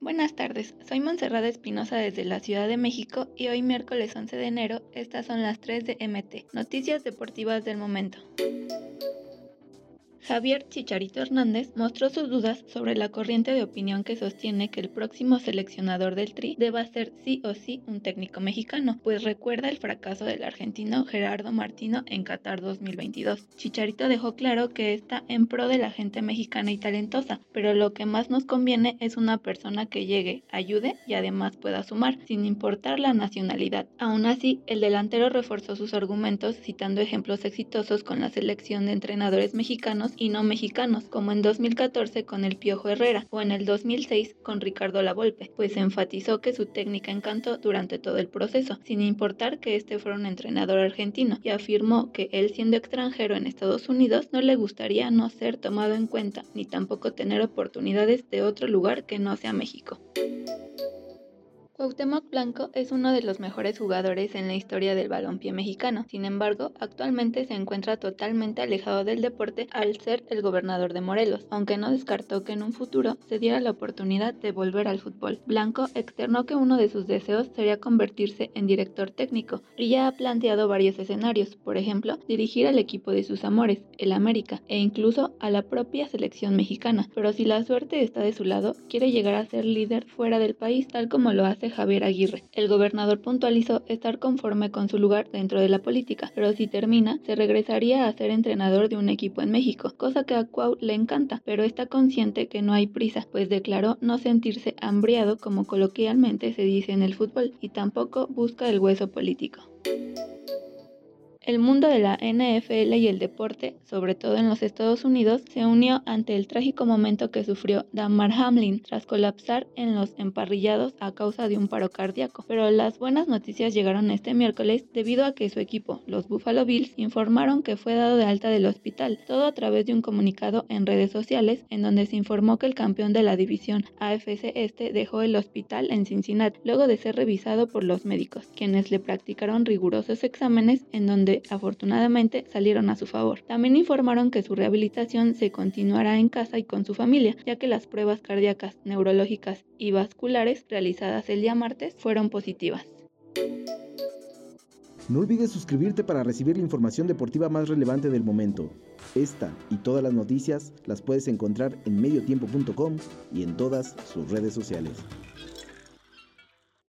Buenas tardes, soy Monserrada Espinosa desde la Ciudad de México y hoy miércoles 11 de enero estas son las 3 de MT, Noticias Deportivas del Momento. Javier Chicharito Hernández mostró sus dudas sobre la corriente de opinión que sostiene que el próximo seleccionador del Tri deba ser sí o sí un técnico mexicano, pues recuerda el fracaso del argentino Gerardo Martino en Qatar 2022. Chicharito dejó claro que está en pro de la gente mexicana y talentosa, pero lo que más nos conviene es una persona que llegue, ayude y además pueda sumar, sin importar la nacionalidad. Aún así, el delantero reforzó sus argumentos citando ejemplos exitosos con la selección de entrenadores mexicanos y no mexicanos, como en 2014 con el Piojo Herrera o en el 2006 con Ricardo Lavolpe, pues enfatizó que su técnica encantó durante todo el proceso, sin importar que este fuera un entrenador argentino, y afirmó que él siendo extranjero en Estados Unidos no le gustaría no ser tomado en cuenta, ni tampoco tener oportunidades de otro lugar que no sea México. Cuauhtémoc Blanco es uno de los mejores jugadores en la historia del balompié mexicano. Sin embargo, actualmente se encuentra totalmente alejado del deporte al ser el gobernador de Morelos, aunque no descartó que en un futuro se diera la oportunidad de volver al fútbol. Blanco externó que uno de sus deseos sería convertirse en director técnico y ya ha planteado varios escenarios, por ejemplo, dirigir al equipo de sus amores, el América, e incluso a la propia selección mexicana. Pero si la suerte está de su lado, quiere llegar a ser líder fuera del país, tal como lo hace Javier Aguirre. El gobernador puntualizó estar conforme con su lugar dentro de la política, pero si termina, se regresaría a ser entrenador de un equipo en México, cosa que a Cuau le encanta, pero está consciente que no hay prisa, pues declaró no sentirse hambriado como coloquialmente se dice en el fútbol, y tampoco busca el hueso político. El mundo de la NFL y el deporte, sobre todo en los Estados Unidos, se unió ante el trágico momento que sufrió Damar Hamlin tras colapsar en los emparrillados a causa de un paro cardíaco. Pero las buenas noticias llegaron este miércoles debido a que su equipo, los Buffalo Bills, informaron que fue dado de alta del hospital, todo a través de un comunicado en redes sociales en donde se informó que el campeón de la división AFC Este dejó el hospital en Cincinnati luego de ser revisado por los médicos, quienes le practicaron rigurosos exámenes en donde afortunadamente salieron a su favor. También informaron que su rehabilitación se continuará en casa y con su familia, ya que las pruebas cardíacas, neurológicas y vasculares realizadas el día martes fueron positivas. No olvides suscribirte para recibir la información deportiva más relevante del momento. Esta y todas las noticias las puedes encontrar en mediotiempo.com y en todas sus redes sociales.